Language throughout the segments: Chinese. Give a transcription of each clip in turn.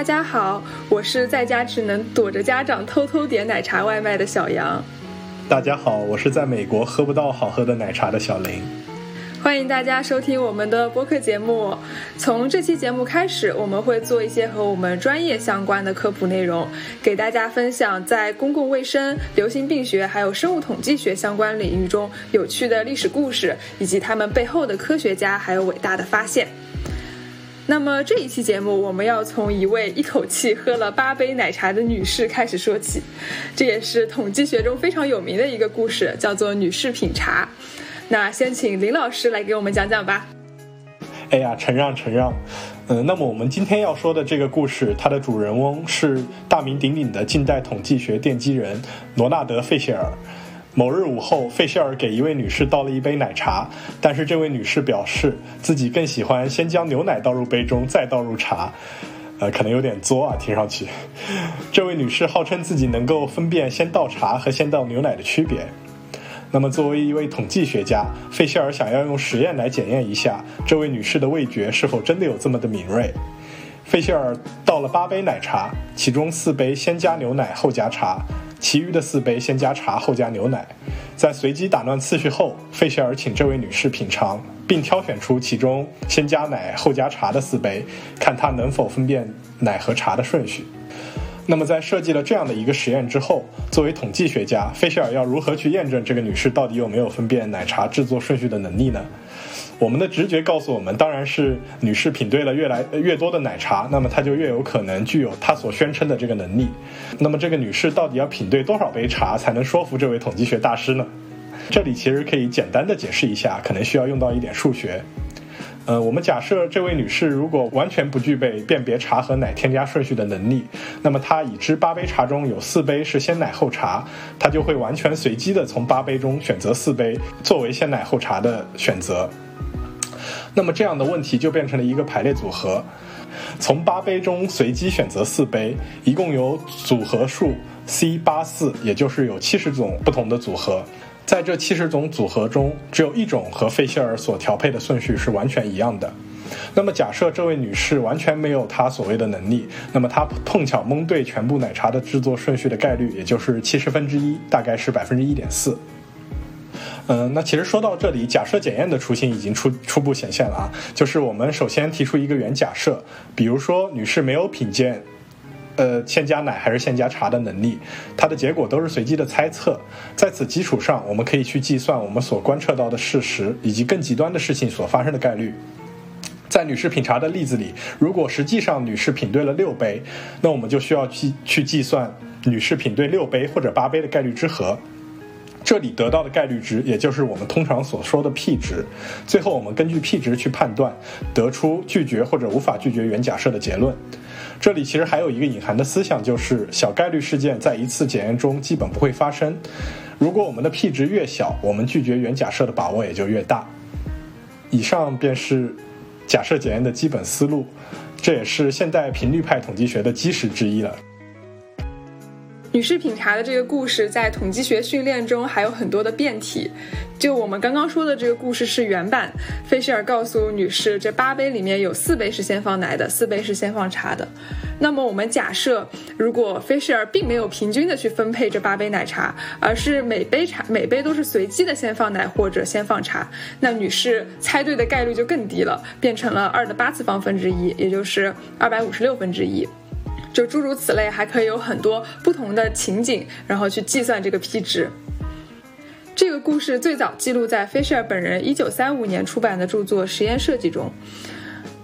大家好，我是在家只能躲着家长偷偷点奶茶外卖的小杨。大家好，我是在美国喝不到好喝的奶茶的小林。欢迎大家收听我们的播客节目。从这期节目开始，我们会做一些和我们专业相关的科普内容，给大家分享在公共卫生、流行病学还有生物统计学相关领域中有趣的历史故事，以及他们背后的科学家还有伟大的发现。那么这一期节目，我们要从一位一口气喝了八杯奶茶的女士开始说起，这也是统计学中非常有名的一个故事，叫做“女士品茶”。那先请林老师来给我们讲讲吧。哎呀，承让承让。嗯，那么我们今天要说的这个故事，它的主人翁是大名鼎鼎的近代统计学奠基人罗纳德·费谢尔。某日午后，费希尔给一位女士倒了一杯奶茶，但是这位女士表示自己更喜欢先将牛奶倒入杯中，再倒入茶。呃，可能有点作啊，听上去。这位女士号称自己能够分辨先倒茶和先倒牛奶的区别。那么，作为一位统计学家，费希尔想要用实验来检验一下这位女士的味觉是否真的有这么的敏锐。费希尔倒了八杯奶茶，其中四杯先加牛奶后加茶，其余的四杯先加茶后加牛奶。在随机打乱次序后，费希尔请这位女士品尝，并挑选出其中先加奶后加茶的四杯，看她能否分辨奶和茶的顺序。那么，在设计了这样的一个实验之后，作为统计学家，费希尔要如何去验证这个女士到底有没有分辨奶茶制作顺序的能力呢？我们的直觉告诉我们，当然是女士品对了越来越多的奶茶，那么她就越有可能具有她所宣称的这个能力。那么，这个女士到底要品对多少杯茶才能说服这位统计学大师呢？这里其实可以简单的解释一下，可能需要用到一点数学。呃，我们假设这位女士如果完全不具备辨别茶和奶添加顺序的能力，那么她已知八杯茶中有四杯是先奶后茶，她就会完全随机的从八杯中选择四杯作为先奶后茶的选择。那么这样的问题就变成了一个排列组合，从八杯中随机选择四杯，一共有组合数 C 八四，也就是有七十种不同的组合。在这七十种组合中，只有一种和费希尔所调配的顺序是完全一样的。那么，假设这位女士完全没有她所谓的能力，那么她碰巧蒙对全部奶茶的制作顺序的概率，也就是七十分之一，大概是百分之一点四。嗯，那其实说到这里，假设检验的雏形已经初初步显现了啊，就是我们首先提出一个原假设，比如说女士没有品鉴。呃，先加奶还是先加茶的能力，它的结果都是随机的猜测。在此基础上，我们可以去计算我们所观测到的事实以及更极端的事情所发生的概率。在女士品茶的例子里，如果实际上女士品对了六杯，那我们就需要去去计算女士品对六杯或者八杯的概率之和。这里得到的概率值，也就是我们通常所说的 P 值。最后，我们根据 P 值去判断，得出拒绝或者无法拒绝原假设的结论。这里其实还有一个隐含的思想，就是小概率事件在一次检验中基本不会发生。如果我们的 p 值越小，我们拒绝原假设的把握也就越大。以上便是假设检验的基本思路，这也是现代频率派统计学的基石之一了。女士品茶的这个故事在统计学训练中还有很多的变体。就我们刚刚说的这个故事是原版，费希尔告诉女士，这八杯里面有四杯是先放奶的，四杯是先放茶的。那么我们假设，如果费希尔并没有平均的去分配这八杯奶茶，而是每杯茶每杯都是随机的先放奶或者先放茶，那女士猜对的概率就更低了，变成了二的八次方分之一，也就是二百五十六分之一。就诸如此类，还可以有很多不同的情景，然后去计算这个 P 值。这个故事最早记录在菲舍尔本人1935年出版的著作《实验设计》中。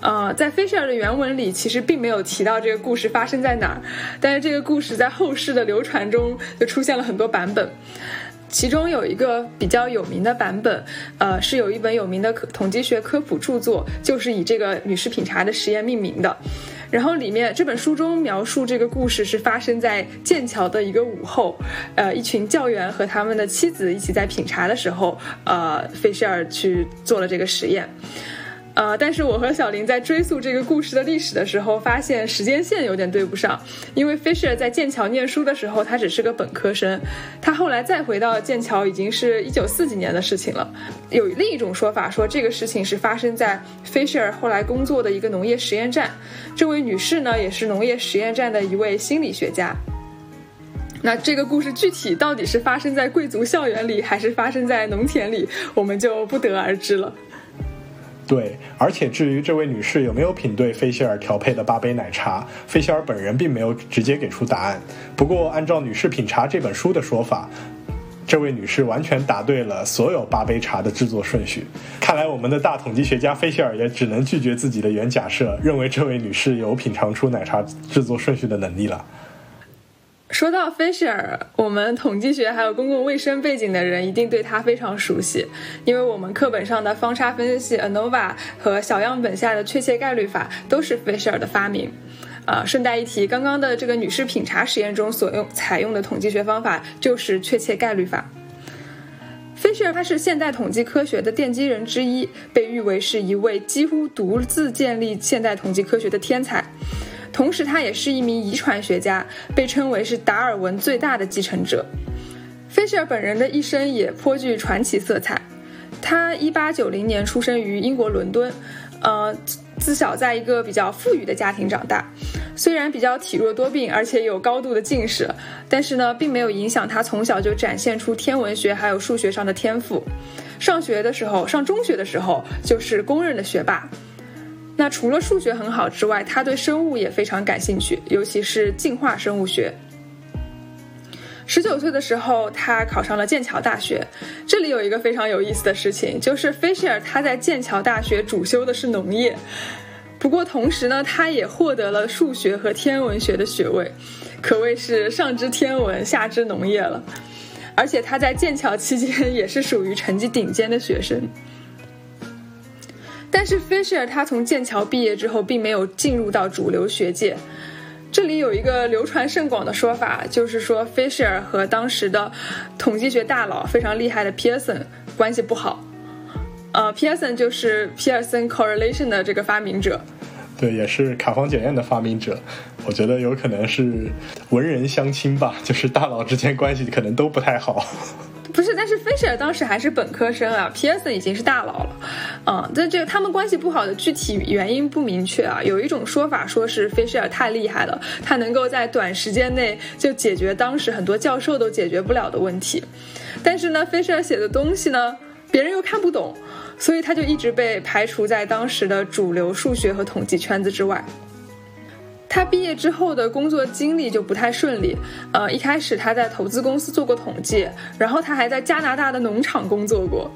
呃，在菲舍尔的原文里，其实并没有提到这个故事发生在哪儿，但是这个故事在后世的流传中就出现了很多版本。其中有一个比较有名的版本，呃，是有一本有名的科统计学科普著作，就是以这个女士品茶的实验命名的。然后里面这本书中描述这个故事是发生在剑桥的一个午后，呃，一群教员和他们的妻子一起在品茶的时候，呃，费舍尔去做了这个实验。呃，但是我和小林在追溯这个故事的历史的时候，发现时间线有点对不上。因为 Fisher 在剑桥念书的时候，他只是个本科生，他后来再回到剑桥，已经是一九四几年的事情了。有另一种说法说，这个事情是发生在 Fisher 后来工作的一个农业实验站。这位女士呢，也是农业实验站的一位心理学家。那这个故事具体到底是发生在贵族校园里，还是发生在农田里，我们就不得而知了。对，而且至于这位女士有没有品对菲希尔调配的八杯奶茶，菲希尔本人并没有直接给出答案。不过，按照《女士品茶》这本书的说法，这位女士完全答对了所有八杯茶的制作顺序。看来，我们的大统计学家菲希尔也只能拒绝自己的原假设，认为这位女士有品尝出奶茶制作顺序的能力了。说到 Fisher，我们统计学还有公共卫生背景的人一定对他非常熟悉，因为我们课本上的方差分析 ANOVA 和小样本下的确切概率法都是 Fisher 的发明。啊，顺带一提，刚刚的这个女士品茶实验中所用采用的统计学方法就是确切概率法。Fisher 他是现代统计科学的奠基人之一，被誉为是一位几乎独自建立现代统计科学的天才。同时，他也是一名遗传学家，被称为是达尔文最大的继承者。菲舍尔本人的一生也颇具传奇色彩。他1890年出生于英国伦敦，呃，自小在一个比较富裕的家庭长大。虽然比较体弱多病，而且有高度的近视，但是呢，并没有影响他从小就展现出天文学还有数学上的天赋。上学的时候，上中学的时候就是公认的学霸。那除了数学很好之外，他对生物也非常感兴趣，尤其是进化生物学。十九岁的时候，他考上了剑桥大学。这里有一个非常有意思的事情，就是菲希尔他在剑桥大学主修的是农业，不过同时呢，他也获得了数学和天文学的学位，可谓是上知天文，下知农业了。而且他在剑桥期间也是属于成绩顶尖的学生。但是 Fisher 他从剑桥毕业之后，并没有进入到主流学界。这里有一个流传甚广的说法，就是说 Fisher 和当时的统计学大佬非常厉害的 Pearson 关系不好。呃，Pearson 就是 Pearson correlation 的这个发明者，对，也是卡方检验的发明者。我觉得有可能是文人相亲吧，就是大佬之间关系可能都不太好。不是，但是菲舍尔当时还是本科生啊，Pearson 已经是大佬了，嗯，但这个他们关系不好的具体原因不明确啊。有一种说法说是菲舍尔太厉害了，他能够在短时间内就解决当时很多教授都解决不了的问题，但是呢，菲舍尔写的东西呢，别人又看不懂，所以他就一直被排除在当时的主流数学和统计圈子之外。他毕业之后的工作经历就不太顺利，呃，一开始他在投资公司做过统计，然后他还在加拿大的农场工作过。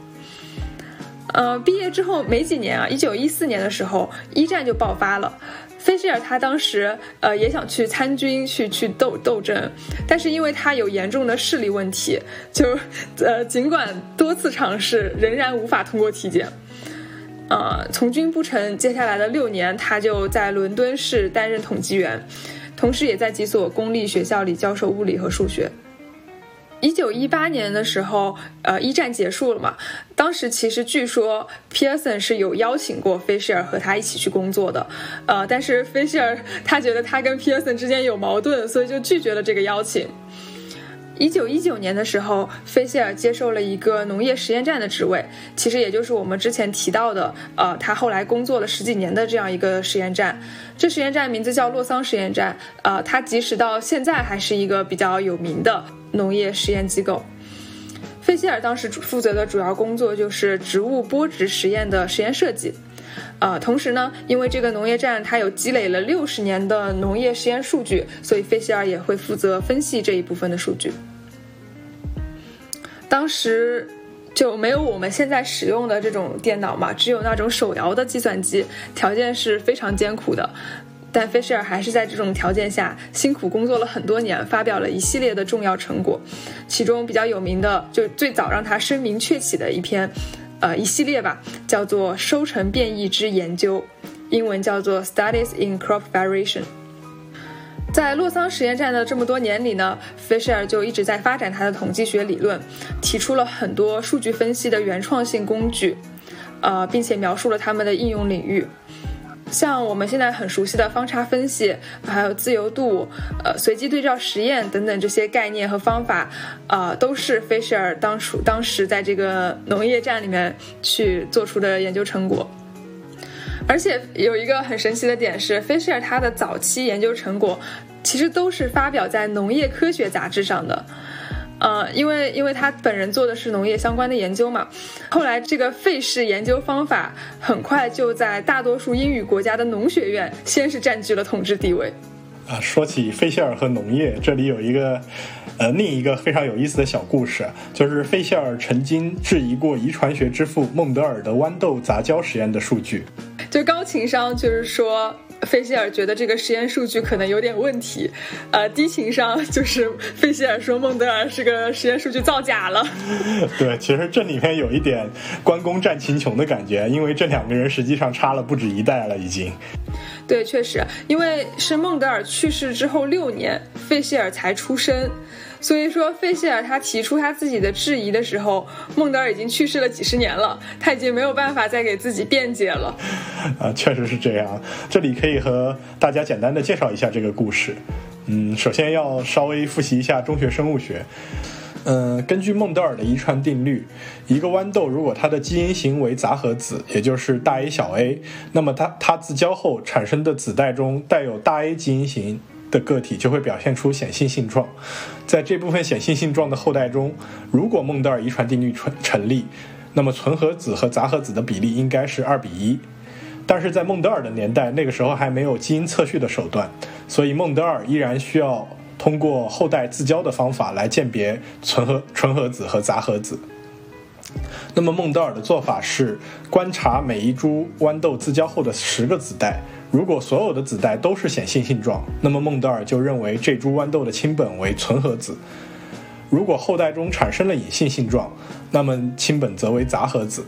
呃，毕业之后没几年啊，一九一四年的时候，一战就爆发了。菲希尔他当时呃也想去参军去去斗斗争，但是因为他有严重的视力问题，就呃尽管多次尝试，仍然无法通过体检。呃，从军不成，接下来的六年，他就在伦敦市担任统计员，同时也在几所公立学校里教授物理和数学。一九一八年的时候，呃，一战结束了嘛，当时其实据说 Pearson 是有邀请过菲希尔和他一起去工作的，呃，但是菲希尔他觉得他跟 Pearson 之间有矛盾，所以就拒绝了这个邀请。一九一九年的时候，菲希尔接受了一个农业实验站的职位，其实也就是我们之前提到的，呃，他后来工作了十几年的这样一个实验站。这实验站名字叫洛桑实验站，呃，它即使到现在还是一个比较有名的农业实验机构。费希尔当时负责的主要工作就是植物播植实验的实验设计。呃，同时呢，因为这个农业站它有积累了六十年的农业实验数据，所以费希尔也会负责分析这一部分的数据。当时就没有我们现在使用的这种电脑嘛，只有那种手摇的计算机，条件是非常艰苦的。但费希尔还是在这种条件下辛苦工作了很多年，发表了一系列的重要成果，其中比较有名的，就最早让他声名鹊起的一篇。呃，一系列吧，叫做收成变异之研究，英文叫做 Studies in Crop Variation。在洛桑实验站的这么多年里呢，Fisher 就一直在发展他的统计学理论，提出了很多数据分析的原创性工具。呃，并且描述了他们的应用领域。像我们现在很熟悉的方差分析，还有自由度、呃随机对照实验等等这些概念和方法，啊，都是菲舍尔当初当时在这个农业站里面去做出的研究成果。而且有一个很神奇的点是，菲舍尔他的早期研究成果其实都是发表在农业科学杂志上的。呃，因为因为他本人做的是农业相关的研究嘛，后来这个费氏研究方法很快就在大多数英语国家的农学院先是占据了统治地位。啊，说起费希尔和农业，这里有一个呃另一个非常有意思的小故事，就是费希尔曾经质疑过遗传学之父孟德尔的豌豆杂交实验的数据。就高情商，就是说。费希尔觉得这个实验数据可能有点问题，呃，低情商就是费希尔说孟德尔是个实验数据造假了。对，其实这里面有一点关公战秦琼的感觉，因为这两个人实际上差了不止一代了，已经。对，确实，因为是孟德尔去世之后六年，费希尔才出生。所以说，费希尔他提出他自己的质疑的时候，孟德尔已经去世了几十年了，他已经没有办法再给自己辩解了。啊，确实是这样。这里可以和大家简单的介绍一下这个故事。嗯，首先要稍微复习一下中学生物学。嗯，根据孟德尔的遗传定律，一个豌豆如果它的基因型为杂合子，也就是大 A 小 a，那么它它自交后产生的子代中带有大 A 基因型。的个体就会表现出显性性状，在这部分显性性状的后代中，如果孟德尔遗传定律成成立，那么纯合子和杂合子的比例应该是二比一。但是在孟德尔的年代，那个时候还没有基因测序的手段，所以孟德尔依然需要通过后代自交的方法来鉴别纯合纯合子和杂合子。那么孟德尔的做法是观察每一株豌豆自交后的十个子代。如果所有的子代都是显性性状，那么孟德尔就认为这株豌豆的亲本为纯合子；如果后代中产生了隐性性状，那么亲本则为杂合子。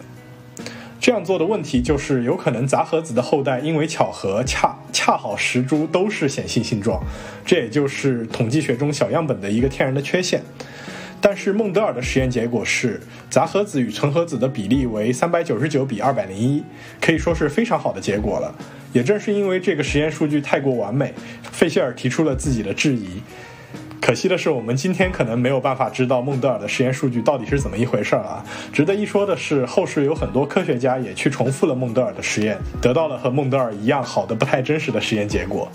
这样做的问题就是，有可能杂合子的后代因为巧合恰恰好十株都是显性性状，这也就是统计学中小样本的一个天然的缺陷。但是孟德尔的实验结果是，杂合子与纯合子的比例为三百九十九比二百零一，可以说是非常好的结果了。也正是因为这个实验数据太过完美，费希尔提出了自己的质疑。可惜的是，我们今天可能没有办法知道孟德尔的实验数据到底是怎么一回事儿啊。值得一说的是，后世有很多科学家也去重复了孟德尔的实验，得到了和孟德尔一样好的不太真实的实验结果。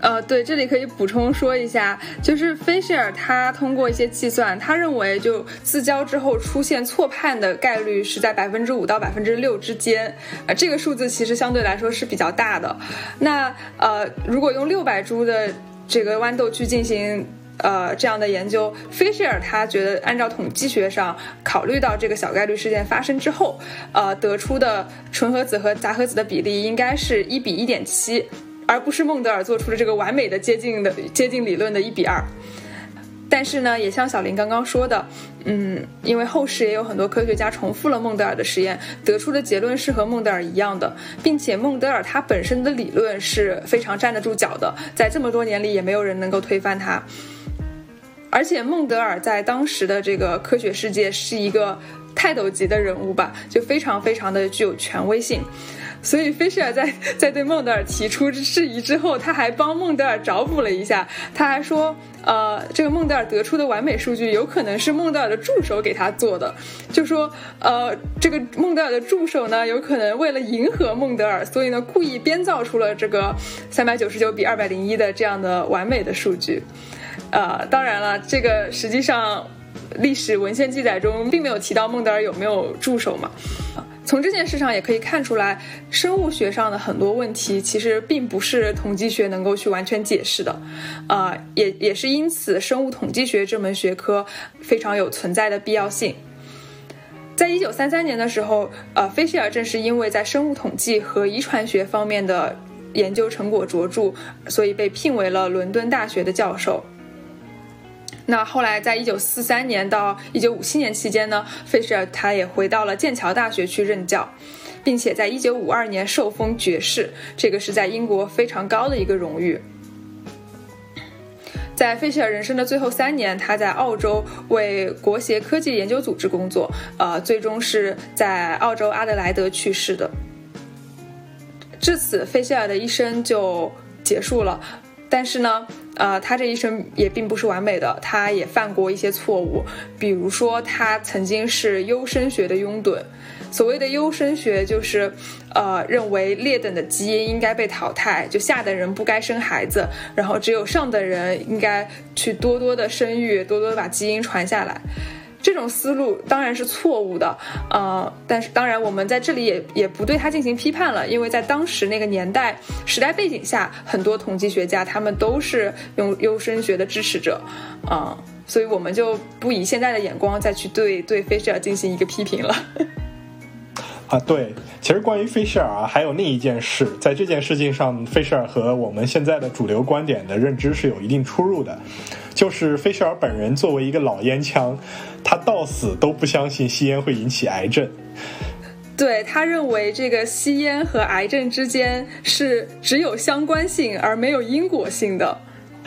呃，对，这里可以补充说一下，就是菲希尔他通过一些计算，他认为就自交之后出现错判的概率是在百分之五到百分之六之间，呃，这个数字其实相对来说是比较大的。那呃，如果用六百株的这个豌豆去进行呃这样的研究，菲希尔他觉得按照统计学上考虑到这个小概率事件发生之后，呃，得出的纯合子和杂合子的比例应该是一比一点七。而不是孟德尔做出的这个完美的接近的接近理论的一比二，但是呢，也像小林刚刚说的，嗯，因为后世也有很多科学家重复了孟德尔的实验，得出的结论是和孟德尔一样的，并且孟德尔他本身的理论是非常站得住脚的，在这么多年里也没有人能够推翻他。而且孟德尔在当时的这个科学世界是一个泰斗级的人物吧，就非常非常的具有权威性。所以，菲舍尔在在对孟德尔提出质疑之后，他还帮孟德尔找补了一下。他还说，呃，这个孟德尔得出的完美数据有可能是孟德尔的助手给他做的。就说，呃，这个孟德尔的助手呢，有可能为了迎合孟德尔，所以呢，故意编造出了这个三百九十九比二百零一的这样的完美的数据。呃，当然了，这个实际上历史文献记载中并没有提到孟德尔有没有助手嘛。从这件事上也可以看出来，生物学上的很多问题其实并不是统计学能够去完全解释的，啊，也也是因此，生物统计学这门学科非常有存在的必要性。在一九三三年的时候，呃，菲希尔正是因为在生物统计和遗传学方面的研究成果卓著，所以被聘为了伦敦大学的教授。那后来，在一九四三年到一九五七年期间呢，费舍尔他也回到了剑桥大学去任教，并且在一九五二年受封爵士，这个是在英国非常高的一个荣誉。在费希尔人生的最后三年，他在澳洲为国协科技研究组织工作，呃，最终是在澳洲阿德莱德去世的。至此，费希尔的一生就结束了。但是呢，呃，他这一生也并不是完美的，他也犯过一些错误，比如说他曾经是优生学的拥趸。所谓的优生学就是，呃，认为劣等的基因应该被淘汰，就下等人不该生孩子，然后只有上等人应该去多多的生育，多多的把基因传下来。这种思路当然是错误的，呃，但是当然我们在这里也也不对它进行批判了，因为在当时那个年代时代背景下，很多统计学家他们都是用优生学的支持者，啊，所以我们就不以现在的眼光再去对对费舍尔进行一个批评了。啊，对，其实关于菲舍尔啊，还有另一件事，在这件事情上，菲舍尔和我们现在的主流观点的认知是有一定出入的，就是菲舍尔本人作为一个老烟枪，他到死都不相信吸烟会引起癌症。对他认为这个吸烟和癌症之间是只有相关性而没有因果性的，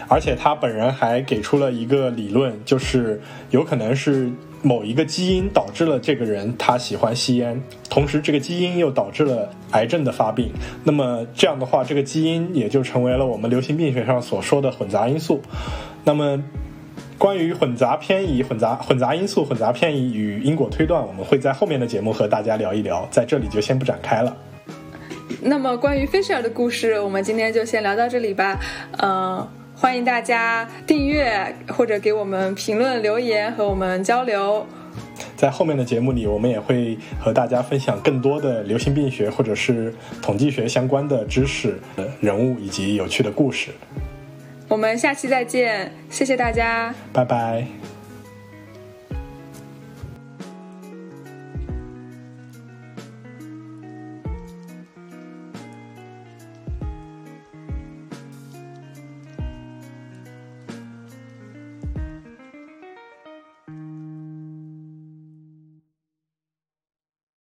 而且他本人还给出了一个理论，就是有可能是。某一个基因导致了这个人他喜欢吸烟，同时这个基因又导致了癌症的发病。那么这样的话，这个基因也就成为了我们流行病学上所说的混杂因素。那么关于混杂偏移、混杂混杂因素、混杂偏移与因果推断，我们会在后面的节目和大家聊一聊，在这里就先不展开了。那么关于菲舍尔的故事，我们今天就先聊到这里吧。嗯。欢迎大家订阅或者给我们评论留言和我们交流。在后面的节目里，我们也会和大家分享更多的流行病学或者是统计学相关的知识、人物以及有趣的故事。我们下期再见，谢谢大家，拜拜。